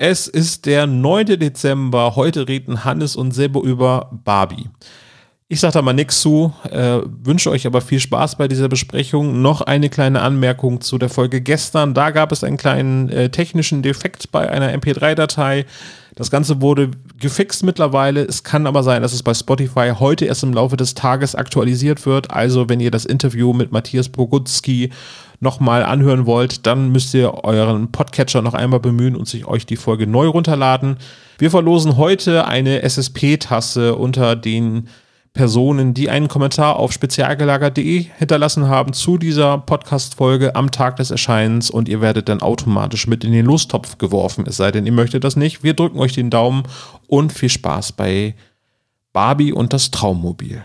Es ist der 9. Dezember. Heute reden Hannes und Sebo über Barbie. Ich sage da mal nichts zu, äh, wünsche euch aber viel Spaß bei dieser Besprechung. Noch eine kleine Anmerkung zu der Folge gestern. Da gab es einen kleinen äh, technischen Defekt bei einer MP3-Datei. Das Ganze wurde gefixt mittlerweile. Es kann aber sein, dass es bei Spotify heute erst im Laufe des Tages aktualisiert wird. Also, wenn ihr das Interview mit Matthias Bogutski nochmal anhören wollt, dann müsst ihr euren Podcatcher noch einmal bemühen und sich euch die Folge neu runterladen. Wir verlosen heute eine SSP-Tasse unter den Personen, die einen Kommentar auf spezialgelagert.de hinterlassen haben zu dieser Podcast-Folge am Tag des Erscheinens und ihr werdet dann automatisch mit in den Lostopf geworfen, es sei denn, ihr möchtet das nicht. Wir drücken euch den Daumen und viel Spaß bei Barbie und das Traummobil.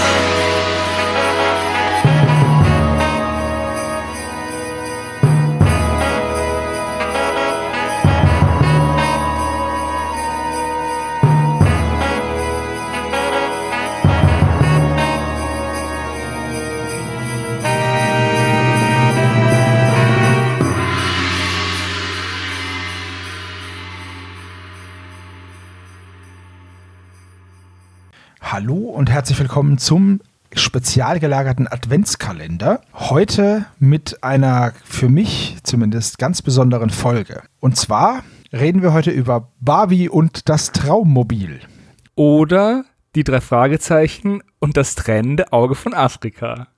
Willkommen zum spezial gelagerten Adventskalender. Heute mit einer für mich zumindest ganz besonderen Folge. Und zwar reden wir heute über Barbie und das Traummobil. Oder die drei Fragezeichen und das trennende Auge von Afrika.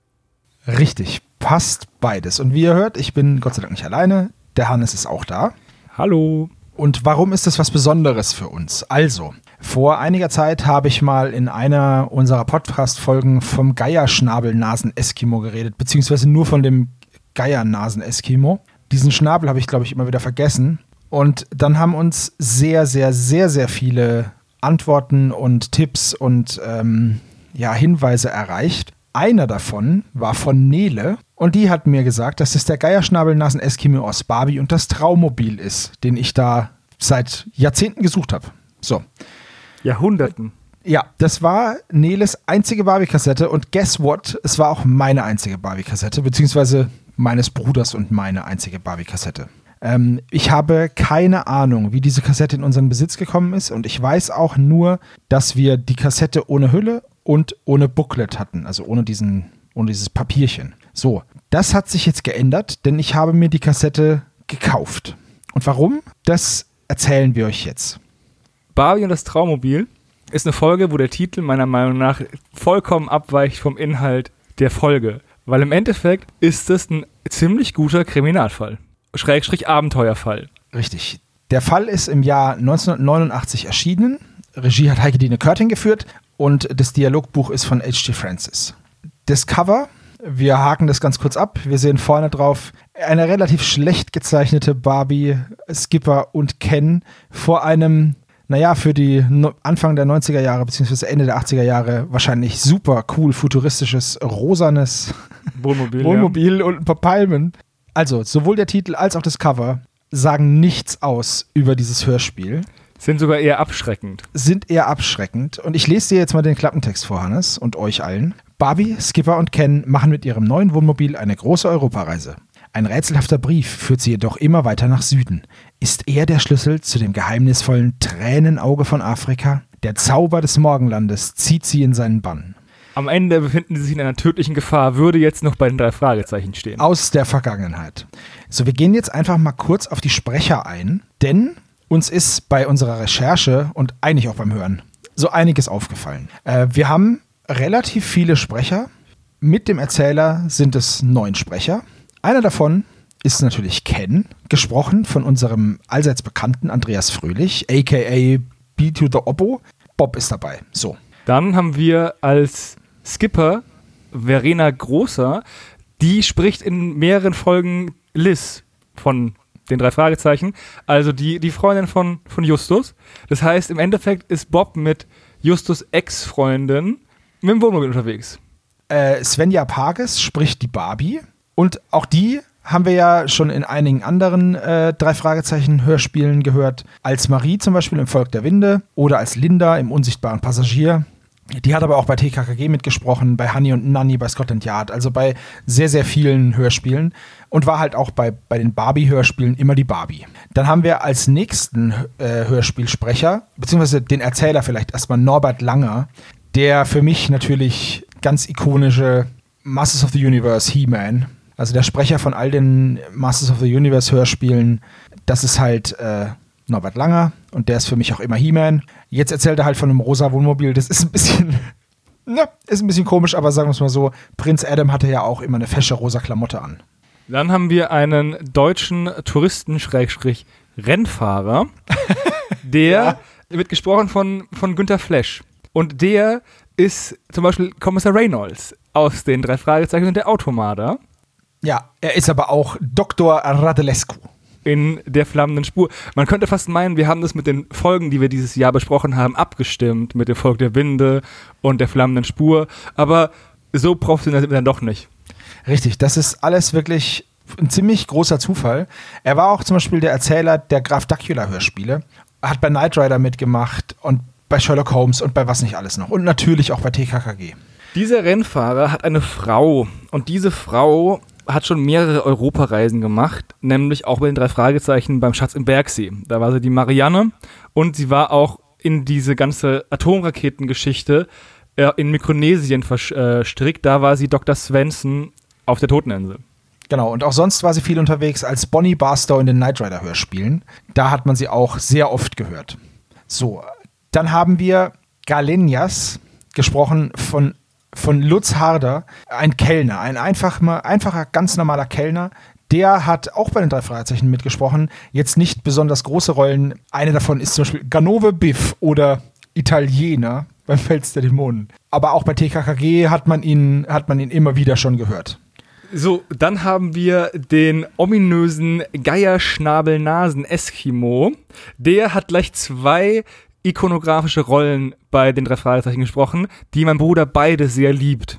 Richtig, passt beides. Und wie ihr hört, ich bin Gott sei Dank nicht alleine. Der Hannes ist auch da. Hallo. Und warum ist das was Besonderes für uns? Also, vor einiger Zeit habe ich mal in einer unserer Podcast-Folgen vom Geierschnabel-Nasen-Eskimo geredet, beziehungsweise nur von dem Geiernasen-Eskimo. Diesen Schnabel habe ich, glaube ich, immer wieder vergessen. Und dann haben uns sehr, sehr, sehr, sehr viele Antworten und Tipps und ähm, ja, Hinweise erreicht. Einer davon war von Nele und die hat mir gesagt, dass es der Geierschnabelnasen-Eskimo aus Barbie und das Traummobil ist, den ich da seit Jahrzehnten gesucht habe. So. Jahrhunderten. Ja, das war Neles einzige Barbie-Kassette und guess what? Es war auch meine einzige Barbie-Kassette, beziehungsweise meines Bruders und meine einzige Barbie-Kassette. Ähm, ich habe keine Ahnung, wie diese Kassette in unseren Besitz gekommen ist und ich weiß auch nur, dass wir die Kassette ohne Hülle und ohne Booklet hatten, also ohne, diesen, ohne dieses Papierchen. So, das hat sich jetzt geändert, denn ich habe mir die Kassette gekauft. Und warum? Das erzählen wir euch jetzt. Barbie und das Traummobil ist eine Folge, wo der Titel meiner Meinung nach vollkommen abweicht vom Inhalt der Folge. Weil im Endeffekt ist es ein ziemlich guter Kriminalfall. Schrägstrich Abenteuerfall. Richtig. Der Fall ist im Jahr 1989 erschienen. Regie hat Heike Dine Körting geführt und das Dialogbuch ist von H.G. Francis. Das Cover, wir haken das ganz kurz ab. Wir sehen vorne drauf eine relativ schlecht gezeichnete Barbie, Skipper und Ken vor einem naja, für die Anfang der 90er Jahre bzw. Ende der 80er Jahre wahrscheinlich super cool futuristisches rosanes Wohnmobil, Wohnmobil ja. und ein paar Palmen. Also, sowohl der Titel als auch das Cover sagen nichts aus über dieses Hörspiel. Sind sogar eher abschreckend. Sind eher abschreckend. Und ich lese dir jetzt mal den Klappentext vor, Hannes, und euch allen. Barbie, Skipper und Ken machen mit ihrem neuen Wohnmobil eine große Europareise. Ein rätselhafter Brief führt sie jedoch immer weiter nach Süden. Ist er der Schlüssel zu dem geheimnisvollen Tränenauge von Afrika? Der Zauber des Morgenlandes zieht sie in seinen Bann. Am Ende befinden sie sich in einer tödlichen Gefahr, würde jetzt noch bei den drei Fragezeichen stehen. Aus der Vergangenheit. So, wir gehen jetzt einfach mal kurz auf die Sprecher ein, denn uns ist bei unserer Recherche und eigentlich auch beim Hören so einiges aufgefallen. Äh, wir haben relativ viele Sprecher. Mit dem Erzähler sind es neun Sprecher. Einer davon ist natürlich Ken, gesprochen von unserem allseits bekannten Andreas Fröhlich, aka B to the Oppo. Bob ist dabei. So. Dann haben wir als Skipper Verena Großer, die spricht in mehreren Folgen Liz von den drei Fragezeichen, also die, die Freundin von, von Justus. Das heißt, im Endeffekt ist Bob mit Justus Ex-Freundin mit dem Wohnmobil unterwegs. Äh, Svenja Pages spricht die Barbie. Und auch die haben wir ja schon in einigen anderen äh, drei Fragezeichen Hörspielen gehört. Als Marie zum Beispiel im Volk der Winde oder als Linda im unsichtbaren Passagier. Die hat aber auch bei TKKG mitgesprochen, bei Honey und Nanny, bei Scotland Yard, also bei sehr, sehr vielen Hörspielen und war halt auch bei, bei den Barbie-Hörspielen immer die Barbie. Dann haben wir als nächsten äh, Hörspielsprecher, beziehungsweise den Erzähler vielleicht erstmal Norbert Langer, der für mich natürlich ganz ikonische Masters of the Universe He-Man, also der Sprecher von all den Masters of the Universe Hörspielen, das ist halt äh, Norbert Langer und der ist für mich auch immer He-Man. Jetzt erzählt er halt von einem rosa Wohnmobil. Das ist ein bisschen, ja, ist ein bisschen komisch, aber sagen wir es mal so: Prinz Adam hatte ja auch immer eine fesche rosa Klamotte an. Dann haben wir einen deutschen Touristen-Rennfahrer, der ja. wird gesprochen von, von Günter Flesch. Und der ist zum Beispiel Kommissar Reynolds aus den drei Fragezeichen und der Automader. Ja, er ist aber auch Dr. Radelescu in der flammenden Spur. Man könnte fast meinen, wir haben das mit den Folgen, die wir dieses Jahr besprochen haben, abgestimmt, mit dem Volk der Winde und der flammenden Spur, aber so professionell sind wir dann doch nicht. Richtig, das ist alles wirklich ein ziemlich großer Zufall. Er war auch zum Beispiel der Erzähler der Graf Dacula Hörspiele, hat bei Knight Rider mitgemacht und bei Sherlock Holmes und bei was nicht alles noch und natürlich auch bei TKKG. Dieser Rennfahrer hat eine Frau und diese Frau hat schon mehrere Europareisen gemacht, nämlich auch bei den drei Fragezeichen beim Schatz im Bergsee. Da war sie die Marianne und sie war auch in diese ganze Atomraketengeschichte äh, in Mikronesien verstrickt. Da war sie Dr. Svensson auf der Toteninsel. Genau, und auch sonst war sie viel unterwegs als Bonnie Barstow in den Knight Rider Hörspielen. Da hat man sie auch sehr oft gehört. So, dann haben wir Galenias, gesprochen von von Lutz Harder, ein Kellner, ein einfach, einfacher, ganz normaler Kellner. Der hat auch bei den drei Fragezeichen mitgesprochen. Jetzt nicht besonders große Rollen. Eine davon ist zum Beispiel Ganove Biff oder Italiener beim Fels der Dämonen. Aber auch bei TKKG hat man ihn, hat man ihn immer wieder schon gehört. So, dann haben wir den ominösen Geierschnabel-Nasen-Eskimo. Der hat gleich zwei ikonografische Rollen bei den drei Fragezeichen gesprochen, die mein Bruder beide sehr liebt.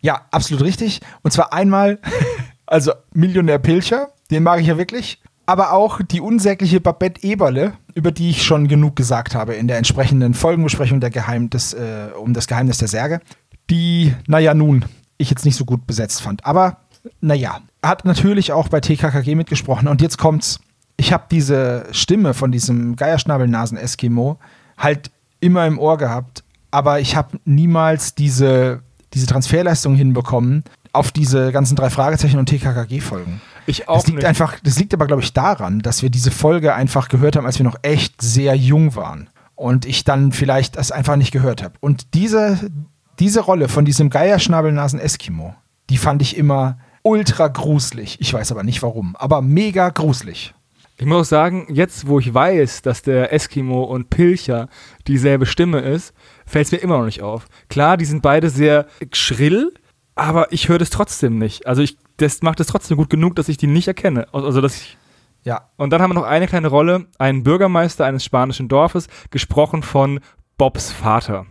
Ja, absolut richtig. Und zwar einmal, also Millionär Pilcher, den mag ich ja wirklich, aber auch die unsägliche Babette Eberle, über die ich schon genug gesagt habe in der entsprechenden Folgenbesprechung der Geheim des, äh, um das Geheimnis der Särge, die, naja, nun, ich jetzt nicht so gut besetzt fand. Aber, naja, hat natürlich auch bei TKKG mitgesprochen und jetzt kommt's ich habe diese Stimme von diesem Geierschnabelnasen-Eskimo halt immer im Ohr gehabt, aber ich habe niemals diese, diese Transferleistung hinbekommen auf diese ganzen drei Fragezeichen und TKKG-Folgen. Ich auch das liegt nicht. einfach, das liegt aber, glaube ich, daran, dass wir diese Folge einfach gehört haben, als wir noch echt sehr jung waren. Und ich dann vielleicht das einfach nicht gehört habe. Und diese, diese Rolle von diesem Geierschnabelnasen-Eskimo, die fand ich immer ultra gruselig. Ich weiß aber nicht warum, aber mega gruselig. Ich muss auch sagen, jetzt wo ich weiß, dass der Eskimo und Pilcher dieselbe Stimme ist, fällt es mir immer noch nicht auf. Klar, die sind beide sehr schrill, aber ich höre das trotzdem nicht. Also ich, das macht es trotzdem gut genug, dass ich die nicht erkenne. Also dass ich ja. Und dann haben wir noch eine kleine Rolle, einen Bürgermeister eines spanischen Dorfes, gesprochen von Bobs Vater.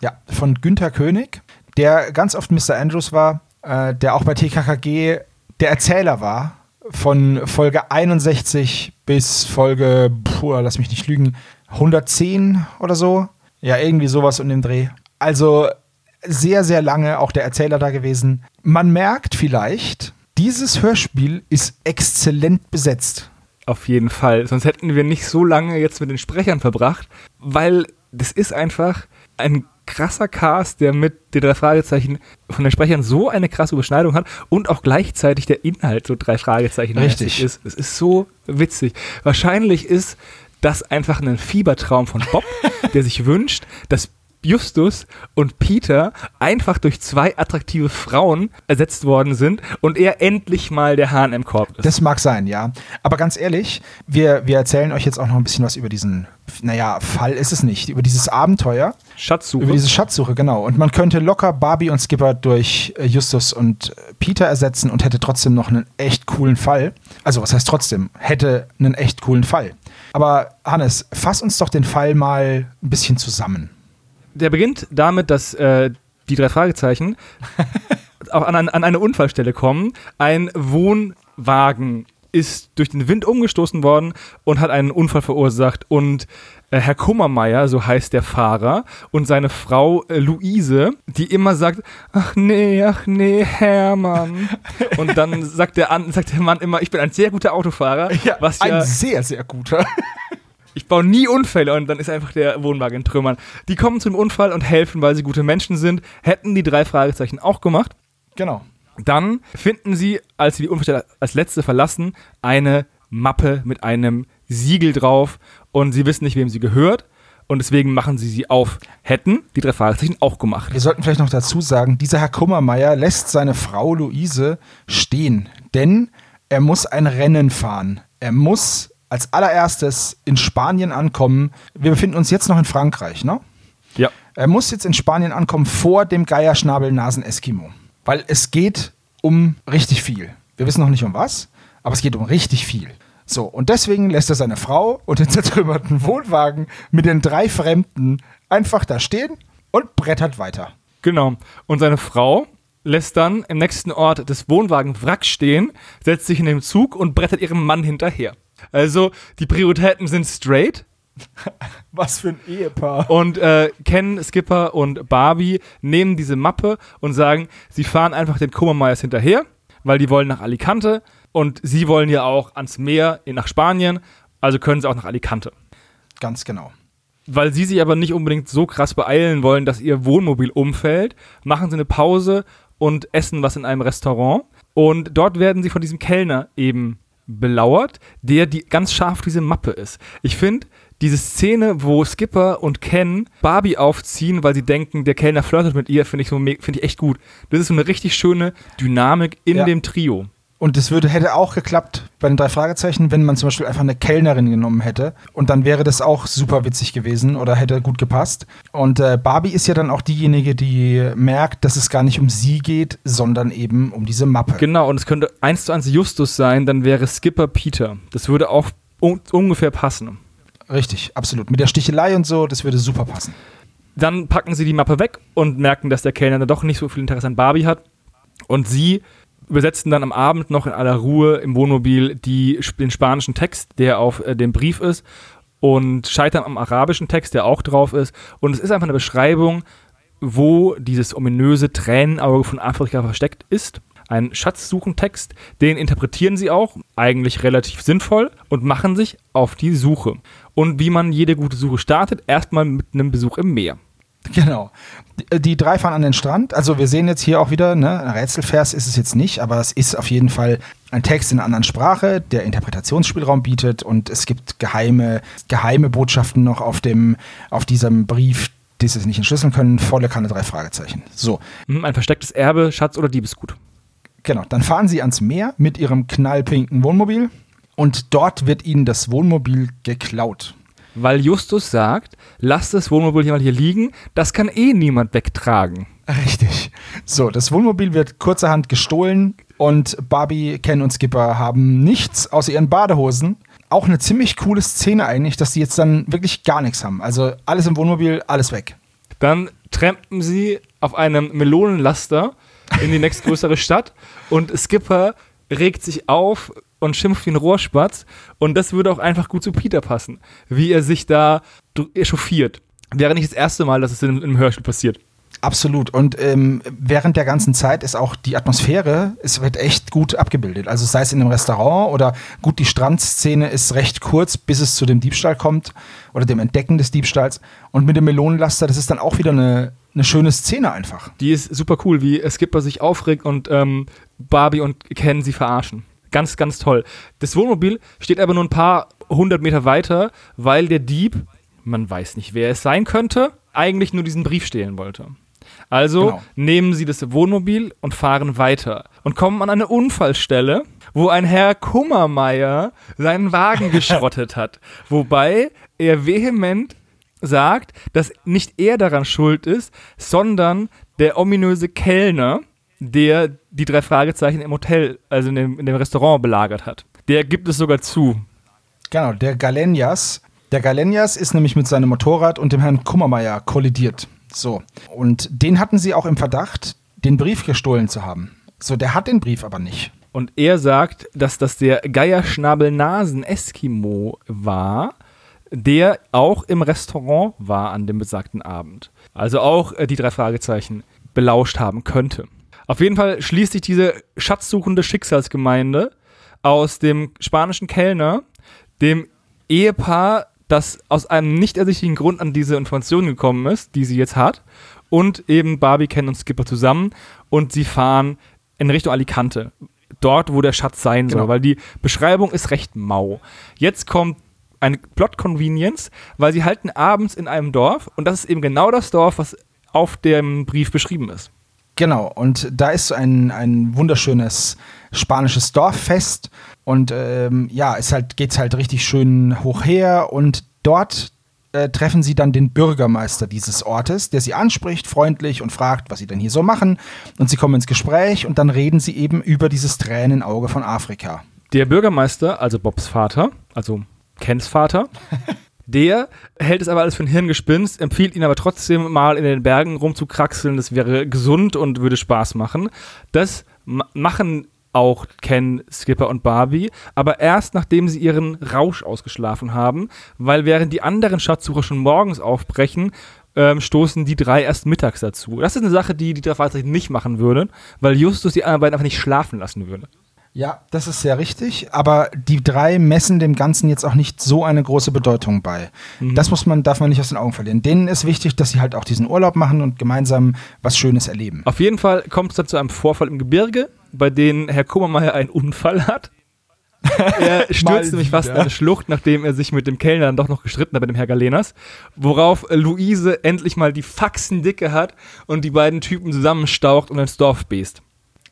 Ja, von Günther König, der ganz oft Mr. Andrews war, äh, der auch bei TKKG der Erzähler war von Folge 61 bis Folge, puh, lass mich nicht lügen, 110 oder so. Ja, irgendwie sowas in dem Dreh. Also sehr, sehr lange auch der Erzähler da gewesen. Man merkt vielleicht, dieses Hörspiel ist exzellent besetzt. Auf jeden Fall. Sonst hätten wir nicht so lange jetzt mit den Sprechern verbracht, weil das ist einfach ein krasser Cast, der mit den drei Fragezeichen von den Sprechern so eine krasse Überschneidung hat und auch gleichzeitig der Inhalt so drei Fragezeichen Richtig. ist. Es ist so witzig. Wahrscheinlich ist das einfach ein Fiebertraum von Bob, der sich wünscht, dass Justus und Peter einfach durch zwei attraktive Frauen ersetzt worden sind und er endlich mal der Hahn im Korb ist. Das mag sein, ja. Aber ganz ehrlich, wir, wir erzählen euch jetzt auch noch ein bisschen was über diesen, naja, Fall ist es nicht, über dieses Abenteuer. Schatzsuche. Über diese Schatzsuche, genau. Und man könnte locker Barbie und Skipper durch äh, Justus und Peter ersetzen und hätte trotzdem noch einen echt coolen Fall. Also, was heißt trotzdem? Hätte einen echt coolen Fall. Aber Hannes, fass uns doch den Fall mal ein bisschen zusammen der beginnt damit, dass äh, die drei Fragezeichen auch an, an, eine Unfallstelle kommen. Ein Wohnwagen ist durch den Wind umgestoßen worden und hat einen Unfall verursacht. Und äh, Herr Kummermeier, so heißt der Fahrer, und seine Frau äh, Luise, die immer sagt, ach nee, ach nee, Hermann. Und dann sagt der, sagt der Mann immer, ich bin ein sehr guter Autofahrer, was ja, ein sehr, sehr guter. Ich baue nie Unfälle und dann ist einfach der Wohnwagen in Trümmern. Die kommen zum Unfall und helfen, weil sie gute Menschen sind. Hätten die drei Fragezeichen auch gemacht. Genau. Dann finden sie, als sie die Unfallstelle als letzte verlassen, eine Mappe mit einem Siegel drauf und sie wissen nicht, wem sie gehört und deswegen machen sie sie auf. Hätten die drei Fragezeichen auch gemacht. Wir sollten vielleicht noch dazu sagen, dieser Herr Kummermeier lässt seine Frau Luise stehen, denn er muss ein Rennen fahren. Er muss als allererstes in Spanien ankommen. Wir befinden uns jetzt noch in Frankreich, ne? Ja. Er muss jetzt in Spanien ankommen vor dem Geierschnabel-Nasen-Eskimo. Weil es geht um richtig viel. Wir wissen noch nicht um was, aber es geht um richtig viel. So, und deswegen lässt er seine Frau und den zertrümmerten Wohnwagen mit den drei Fremden einfach da stehen und brettert weiter. Genau. Und seine Frau lässt dann im nächsten Ort des Wohnwagen Wrack stehen, setzt sich in den Zug und brettert ihrem Mann hinterher. Also die Prioritäten sind straight. Was für ein Ehepaar. Und äh, Ken, Skipper und Barbie nehmen diese Mappe und sagen, sie fahren einfach den Kummermeyers hinterher, weil die wollen nach Alicante und sie wollen ja auch ans Meer nach Spanien, also können sie auch nach Alicante. Ganz genau. Weil sie sich aber nicht unbedingt so krass beeilen wollen, dass ihr Wohnmobil umfällt, machen sie eine Pause und essen was in einem Restaurant. Und dort werden sie von diesem Kellner eben belauert, der die ganz scharf diese Mappe ist. Ich finde, diese Szene, wo Skipper und Ken Barbie aufziehen, weil sie denken, der Kellner flirtet mit ihr, finde ich, so, find ich echt gut. Das ist so eine richtig schöne Dynamik in Ja. dem Trio. Und es würde, hätte auch geklappt bei den drei Fragezeichen, wenn man zum Beispiel einfach eine Kellnerin genommen hätte. Und dann wäre das auch super witzig gewesen oder hätte gut gepasst. Und äh, Barbie ist ja dann auch diejenige, die merkt, dass es gar nicht um sie geht, sondern eben um diese Mappe. Genau, und es könnte eins zu eins Justus sein, dann wäre Skipper Peter. Das würde auch un ungefähr passen. Richtig, absolut. Mit der Stichelei und so, das würde super passen. Dann packen sie die Mappe weg und merken, dass der Kellner dann doch nicht so viel Interesse an Barbie hat. Und sie übersetzen dann am Abend noch in aller Ruhe im Wohnmobil die, den spanischen Text, der auf äh, dem Brief ist, und scheitern am arabischen Text, der auch drauf ist. Und es ist einfach eine Beschreibung, wo dieses ominöse Tränenauge von Afrika versteckt ist. Ein Schatzsuchentext, den interpretieren sie auch, eigentlich relativ sinnvoll, und machen sich auf die Suche. Und wie man jede gute Suche startet, erstmal mit einem Besuch im Meer. Genau. Die, drei fahren an den Strand. Also wir sehen jetzt hier auch wieder, ne, ein Rätselvers ist es jetzt nicht, aber es ist auf jeden Fall ein Text in einer anderen Sprache, der Interpretationsspielraum bietet und es gibt geheime, geheime Botschaften noch auf dem, auf diesem Brief, die sie nicht entschlüsseln können. Volle Kanne drei Fragezeichen. So, Hm, Ein verstecktes Erbe, Schatz oder Diebesgut. genau. Dann fahren sie ans Meer mit ihrem knallpinken Wohnmobil und dort wird ihnen das Wohnmobil geklaut. Weil Justus sagt, lasst das Wohnmobil hier mal hier liegen, das kann eh niemand wegtragen. Richtig. So, das Wohnmobil wird kurzerhand gestohlen und Barbie, Ken und Skipper haben nichts außer ihren Badehosen. Auch eine ziemlich coole Szene eigentlich, dass die jetzt dann wirklich gar nichts haben. Also alles im Wohnmobil, alles weg. Dann trampen sie auf einem Melonenlaster in die nächstgrößere Stadt und Skipper regt sich auf und schimpft wie ein Rohrspatz und das würde auch einfach gut zu Peter passen, wie er sich da echauffiert. Wäre nicht das erste Mal, dass es in einem Hörspiel passiert. Absolut. Und ähm, während der ganzen Zeit ist auch die Atmosphäre, es wird echt gut abgebildet. Also sei es in einem Restaurant oder gut, die Strandszene ist recht kurz, bis es zu dem Diebstahl kommt oder dem Entdecken des Diebstahls. Und mit dem Melonenlaster, das ist dann auch wieder eine, eine schöne Szene einfach. Die ist super cool, wie Skipper sich aufregt und ähm, Barbie und Ken sie verarschen. Ganz, ganz toll. Das Wohnmobil steht aber nur ein paar hundert Meter weiter, weil der Dieb, man weiß nicht, wer es sein könnte, eigentlich nur diesen Brief stehlen wollte. Also Genau. nehmen sie das Wohnmobil und fahren weiter und kommen an eine Unfallstelle, wo ein Herr Kummermeier seinen Wagen geschrottet hat. Wobei er vehement sagt, dass nicht er daran schuld ist, sondern der ominöse Kellner, der die drei Fragezeichen im Hotel, also in dem, in dem Restaurant belagert hat. Der gibt es sogar zu. Genau, der Galenias. Der Galenias ist nämlich mit seinem Motorrad und dem Herrn Kummermeier kollidiert. So. Und den hatten sie auch im Verdacht, den Brief gestohlen zu haben. So, der hat den Brief aber nicht. Und er sagt, dass das der Geierschnabel-Nasen-Eskimo war, der auch im Restaurant war an dem besagten Abend. Also auch äh, die drei Fragezeichen belauscht haben könnte. Auf jeden Fall schließt sich diese schatzsuchende Schicksalsgemeinde aus dem spanischen Kellner, dem Ehepaar, das aus einem nicht ersichtlichen Grund an diese Information gekommen ist, die sie jetzt hat, und eben Barbie, Ken und Skipper zusammen und sie fahren in Richtung Alicante. Dort, wo der Schatz sein soll, Genau. weil die Beschreibung ist recht mau. Jetzt kommt eine Plot-Convenience, weil sie halten abends in einem Dorf und das ist eben genau das Dorf, was auf dem Brief beschrieben ist. Genau, und da ist ein, ein wunderschönes spanisches Dorffest und ähm, ja, es halt, geht's halt richtig schön hoch her und dort äh, treffen sie dann den Bürgermeister dieses Ortes, der sie anspricht, freundlich und fragt, was sie denn hier so machen und sie kommen ins Gespräch und dann reden sie eben über dieses Tränenauge von Afrika. Der Bürgermeister, also Bobs Vater, also Kens Vater, der hält es aber alles für ein Hirngespinst, empfiehlt ihn aber trotzdem mal in den Bergen rumzukraxeln. Das wäre gesund und würde Spaß machen. Das ma machen auch Ken, Skipper und Barbie, aber erst nachdem sie ihren Rausch ausgeschlafen haben, weil während die anderen Schatzsucher schon morgens aufbrechen, ähm, stoßen die drei erst mittags dazu. Das ist eine Sache, die die drei Fragezeichen nicht machen würden, weil Justus die anderen beiden einfach nicht schlafen lassen würde. Ja, das ist sehr richtig, aber die drei messen dem Ganzen jetzt auch nicht so eine große Bedeutung bei. Das muss man, darf man nicht aus den Augen verlieren. Denen ist wichtig, dass sie halt auch diesen Urlaub machen und gemeinsam was Schönes erleben. Auf jeden Fall kommt es dann zu einem Vorfall im Gebirge, bei dem Herr Kummermeier einen Unfall hat. Er stürzt nämlich fast in eine Schlucht, nachdem er sich mit dem Kellner dann doch noch gestritten hat, mit dem Herr Galenas. Worauf Luise endlich mal die Faxendicke hat und die beiden Typen zusammenstaucht und ins Dorf best.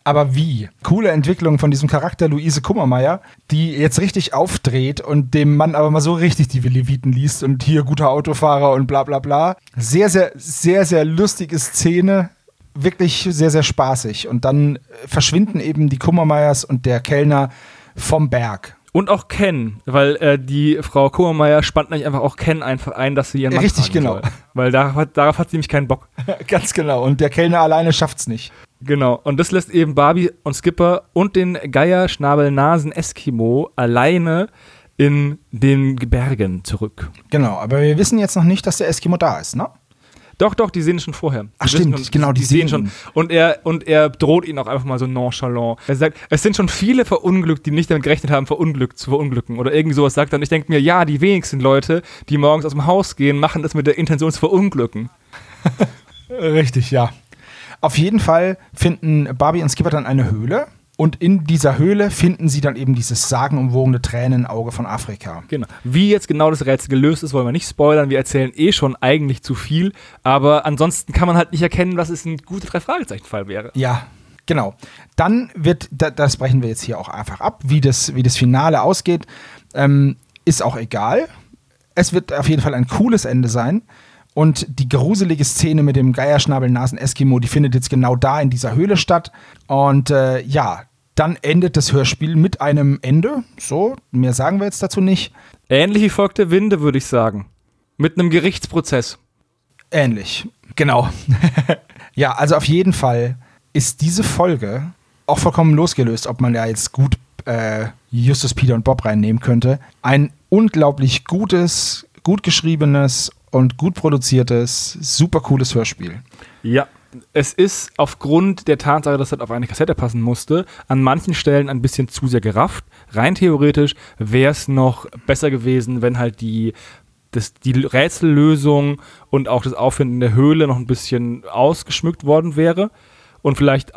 Aber wie? Coole Entwicklung von diesem Charakter Luise Kummermeier, die jetzt richtig aufdreht und dem Mann aber mal so richtig die Leviten liest und hier guter Autofahrer und bla bla bla. Sehr, sehr, sehr, sehr lustige Szene. Wirklich sehr, sehr spaßig. Und dann äh, verschwinden eben die Kummermeiers und der Kellner vom Berg. Und auch Ken, weil äh, die Frau Kummermeier spannt nämlich einfach auch Ken einfach ein, dass sie ihren Mann Richtig, genau. Soll. Weil darauf hat, darauf hat sie nämlich keinen Bock. Ganz genau. Und der Kellner alleine schafft's nicht. Genau, und das lässt eben Barbie und Skipper und den Geier-Schnabel-Nasen-Eskimo alleine in den Bergen zurück. Genau. Aber wir wissen jetzt noch nicht, dass der Eskimo da ist, ne? Doch, doch, die sehen schon vorher. Ach, Die wissen stimmt, genau, die sehen sehen schon. Und er, und er droht ihn auch einfach mal so nonchalant. Er sagt, es sind schon viele verunglückt, die nicht damit gerechnet haben, verunglückt zu verunglücken. Oder irgendwie sowas sagt er. Und ich denke mir, ja, die wenigsten Leute, die morgens aus dem Haus gehen, machen das mit der Intention zu verunglücken. Richtig, ja. Auf jeden Fall finden Barbie und Skipper dann eine Höhle. Und in dieser Höhle finden sie dann eben dieses sagenumwogene Tränenauge von Afrika. Genau. Wie jetzt genau das Rätsel gelöst ist, wollen wir nicht spoilern. Wir erzählen eh schon eigentlich zu viel. Aber ansonsten kann man halt nicht erkennen, was es ein guter Drei-Fragezeichen-Fall wäre. Ja, genau. Dann wird, da, das brechen wir jetzt hier auch einfach ab, wie das, wie das Finale ausgeht, ähm, ist auch egal. Es wird auf jeden Fall ein cooles Ende sein. Und die gruselige Szene mit dem Geierschnabel-Nasen-Eskimo, die findet jetzt genau da in dieser Höhle statt. Und äh, ja, dann endet das Hörspiel mit einem Ende. So, mehr sagen wir jetzt dazu nicht. Ähnlich wie Volk der Winde, würde ich sagen. Mit einem Gerichtsprozess. Ähnlich, genau. ja, also auf jeden Fall ist diese Folge auch vollkommen losgelöst, ob man ja jetzt gut äh, Justus, Peter und Bob reinnehmen könnte. Ein unglaublich gutes, gut geschriebenes und gut produziertes, super cooles Hörspiel. Ja. Es ist aufgrund der Tatsache, dass das auf eine Kassette passen musste, an manchen Stellen ein bisschen zu sehr gerafft. Rein theoretisch wäre es noch besser gewesen, wenn halt die, das, die Rätsellösung und auch das Auffinden der Höhle noch ein bisschen ausgeschmückt worden wäre. Und vielleicht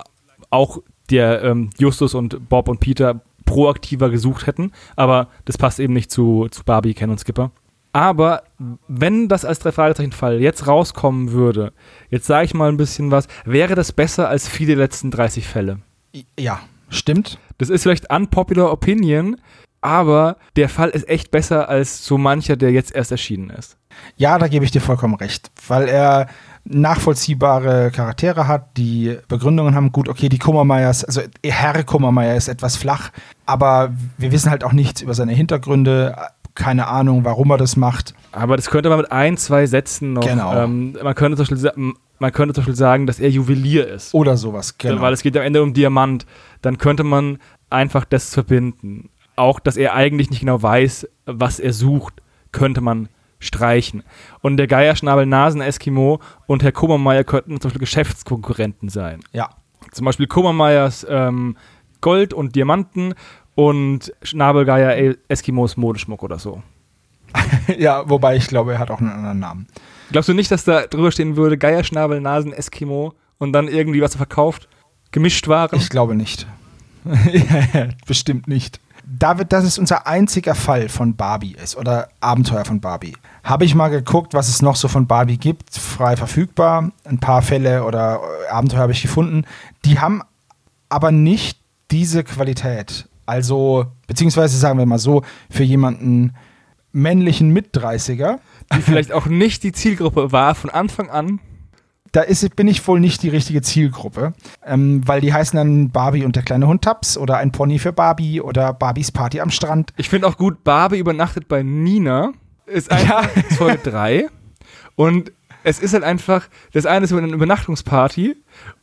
auch der ähm, Justus und Bob und Peter proaktiver gesucht hätten. Aber das passt eben nicht zu, zu Barbie, Ken und Skipper. Aber wenn das als Drei-Fragezeichen-Fall jetzt rauskommen würde, jetzt sage ich mal ein bisschen was, wäre das besser als viele der letzten 30 Fälle. Ja, stimmt. Das ist vielleicht unpopular opinion, aber der Fall ist echt besser als so mancher, der jetzt erst erschienen ist. Ja, da gebe ich dir vollkommen recht, weil er nachvollziehbare Charaktere hat, die Begründungen haben. Gut, okay, die Kummermeiers, also Herr Kummermeier ist etwas flach, aber wir wissen halt auch nichts über seine Hintergründe, keine Ahnung, warum er das macht. Aber das könnte man mit ein, zwei Sätzen noch. Genau. Ähm, man, könnte zum Beispiel, man könnte zum Beispiel sagen, dass er Juwelier ist. Oder sowas, genau. Weil es geht am Ende um Diamant. Dann könnte man einfach das verbinden. Auch, dass er eigentlich nicht genau weiß, was er sucht, könnte man streichen. Und der Geierschnabel-Nasen-Eskimo und Herr Kummermeier könnten zum Beispiel Geschäftskonkurrenten sein. Ja. Zum Beispiel Kummermeiers ähm, Gold und Diamanten und Schnabelgeier-Eskimos Modeschmuck oder so. ja, wobei ich glaube, er hat auch einen anderen Namen. Glaubst du nicht, dass da drüber stehen würde, Geierschnabel, Nasen, Eskimo und dann irgendwie was er verkauft? Gemischt waren? Ich glaube nicht. bestimmt nicht. David, das ist unser einziger Fall von Barbie ist oder Abenteuer von Barbie. Habe ich mal geguckt, was es noch so von Barbie gibt, frei verfügbar. Ein paar Fälle oder äh, Abenteuer habe ich gefunden. Die haben aber nicht diese Qualität. Also, beziehungsweise sagen wir mal so, für jemanden männlichen Mit-30er. Die vielleicht auch nicht die Zielgruppe war von Anfang an. Da ist, bin ich wohl nicht die richtige Zielgruppe, ähm, weil die heißen dann Barbie und der kleine Hund Taps oder ein Pony für Barbie oder Barbies Party am Strand. Ich finde auch gut, Barbie übernachtet bei Nina ist einfach Ja. Folge 3 und es ist halt einfach, das eine ist über eine Übernachtungsparty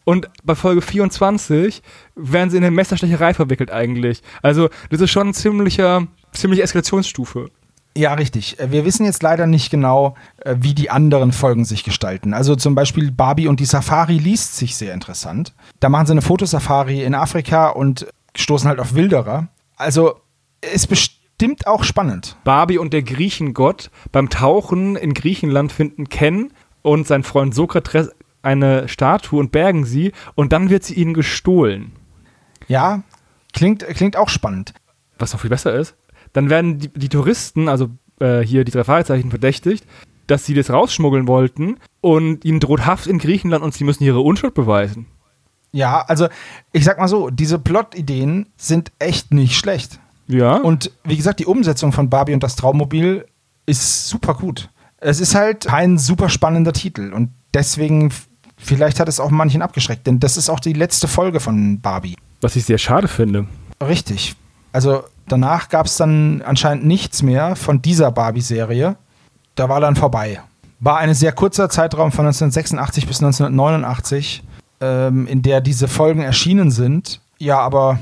und bei Folge 24 werden sie in eine Messerstecherei verwickelt eigentlich. Also das ist schon ein ziemlicher, ziemliche Eskalationsstufe. Ja, richtig. Äh, Wir wissen jetzt leider nicht genau, äh, wie die anderen Folgen sich gestalten. Also zum Beispiel Barbie und die Safari liest sich sehr interessant. Da machen sie eine Fotosafari in Afrika und stoßen halt auf Wilderer. Also ist bestimmt auch spannend. Barbie und der Griechengott beim Tauchen in Griechenland finden Ken und sein Freund Sokrates eine Statue und bergen sie und dann wird sie ihnen gestohlen. Ja, klingt, klingt auch spannend. was noch viel besser ist, dann werden die, die Touristen, also äh, hier die drei Fragezeichen, verdächtigt, dass sie das rausschmuggeln wollten und ihnen droht Haft in Griechenland und sie müssen ihre Unschuld beweisen. Ja, also ich sag mal so, diese Plot-Ideen sind echt nicht schlecht. Ja. Und wie gesagt, die Umsetzung von Barbie und das Traummobil ist super gut. Es ist halt kein super spannender Titel und deswegen, vielleicht hat es auch manchen abgeschreckt, denn das ist auch die letzte Folge von Barbie. was ich sehr schade finde. Richtig. Also danach gab es dann anscheinend nichts mehr von dieser Barbie-Serie. Da war dann vorbei. War ein sehr kurzer Zeitraum von 1986 bis 1989, ähm, in der diese Folgen erschienen sind. Ja, aber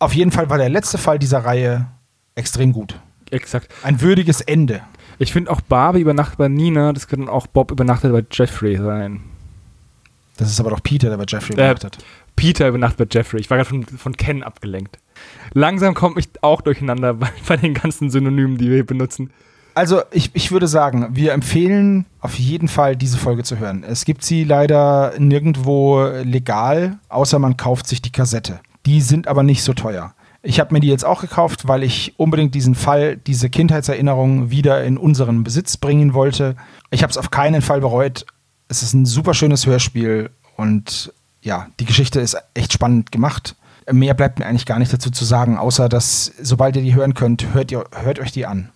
auf jeden Fall war der letzte Fall dieser Reihe extrem gut. Exakt. Ein würdiges Ende. Ich finde auch Barbie übernachtet bei Nina, das könnte auch Bob übernachtet bei Jeffrey sein. Das ist aber doch Peter, der bei Jeffrey Äh, hat. Peter übernachtet bei Jeffrey. Ich war gerade von, von Ken abgelenkt. Langsam komme ich auch durcheinander bei, bei den ganzen Synonymen, die wir benutzen. Also ich, ich würde sagen, wir empfehlen auf jeden Fall diese Folge zu hören. Es gibt sie leider nirgendwo legal, außer man kauft sich die Kassette. Die sind aber nicht so teuer. Ich habe mir die jetzt auch gekauft, weil ich unbedingt diesen Fall, diese Kindheitserinnerung wieder in unseren Besitz bringen wollte. Ich habe es auf keinen Fall bereut. Es ist ein super schönes Hörspiel und ja, die Geschichte ist echt spannend gemacht. Mehr bleibt mir eigentlich gar nicht dazu zu sagen, außer dass, sobald ihr die hören könnt, hört, ihr, hört euch die an.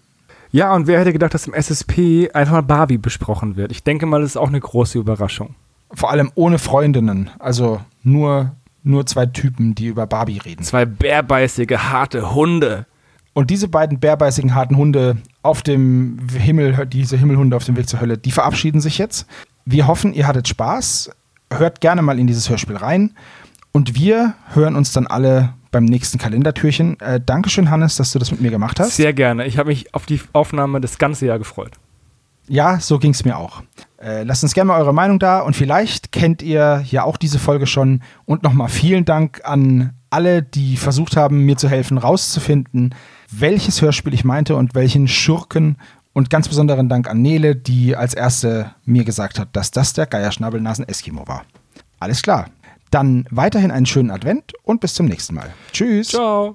Ja, und wer hätte gedacht, dass im SSP einfach mal Barbie besprochen wird? Ich denke mal, das ist auch eine große Überraschung. Vor allem ohne Freundinnen. Also nur, nur zwei Typen, die über Barbie reden. Zwei bärbeißige, harte Hunde. Und diese beiden bärbeißigen harten Hunde auf dem Himmel, diese Himmelhunde auf dem Weg zur Hölle, die verabschieden sich jetzt. Wir hoffen, ihr hattet Spaß. Hört gerne mal in dieses Hörspiel rein. Und wir hören uns dann alle beim nächsten Kalendertürchen. Äh, Dankeschön, Hannes, dass du das mit mir gemacht hast. Sehr gerne. Ich habe mich auf die Aufnahme das ganze Jahr gefreut. Ja, so ging es mir auch. Äh, lasst uns gerne mal eure Meinung da und vielleicht kennt ihr ja auch diese Folge schon. Und nochmal vielen Dank an alle, die versucht haben, mir zu helfen, rauszufinden, welches Hörspiel ich meinte und welchen Schurken. Und ganz besonderen Dank an Nele, die als erste mir gesagt hat, dass das der Geierschnabelnasen-Eskimo war. Alles klar. Dann weiterhin einen schönen Advent und bis zum nächsten Mal. Tschüss. Ciao.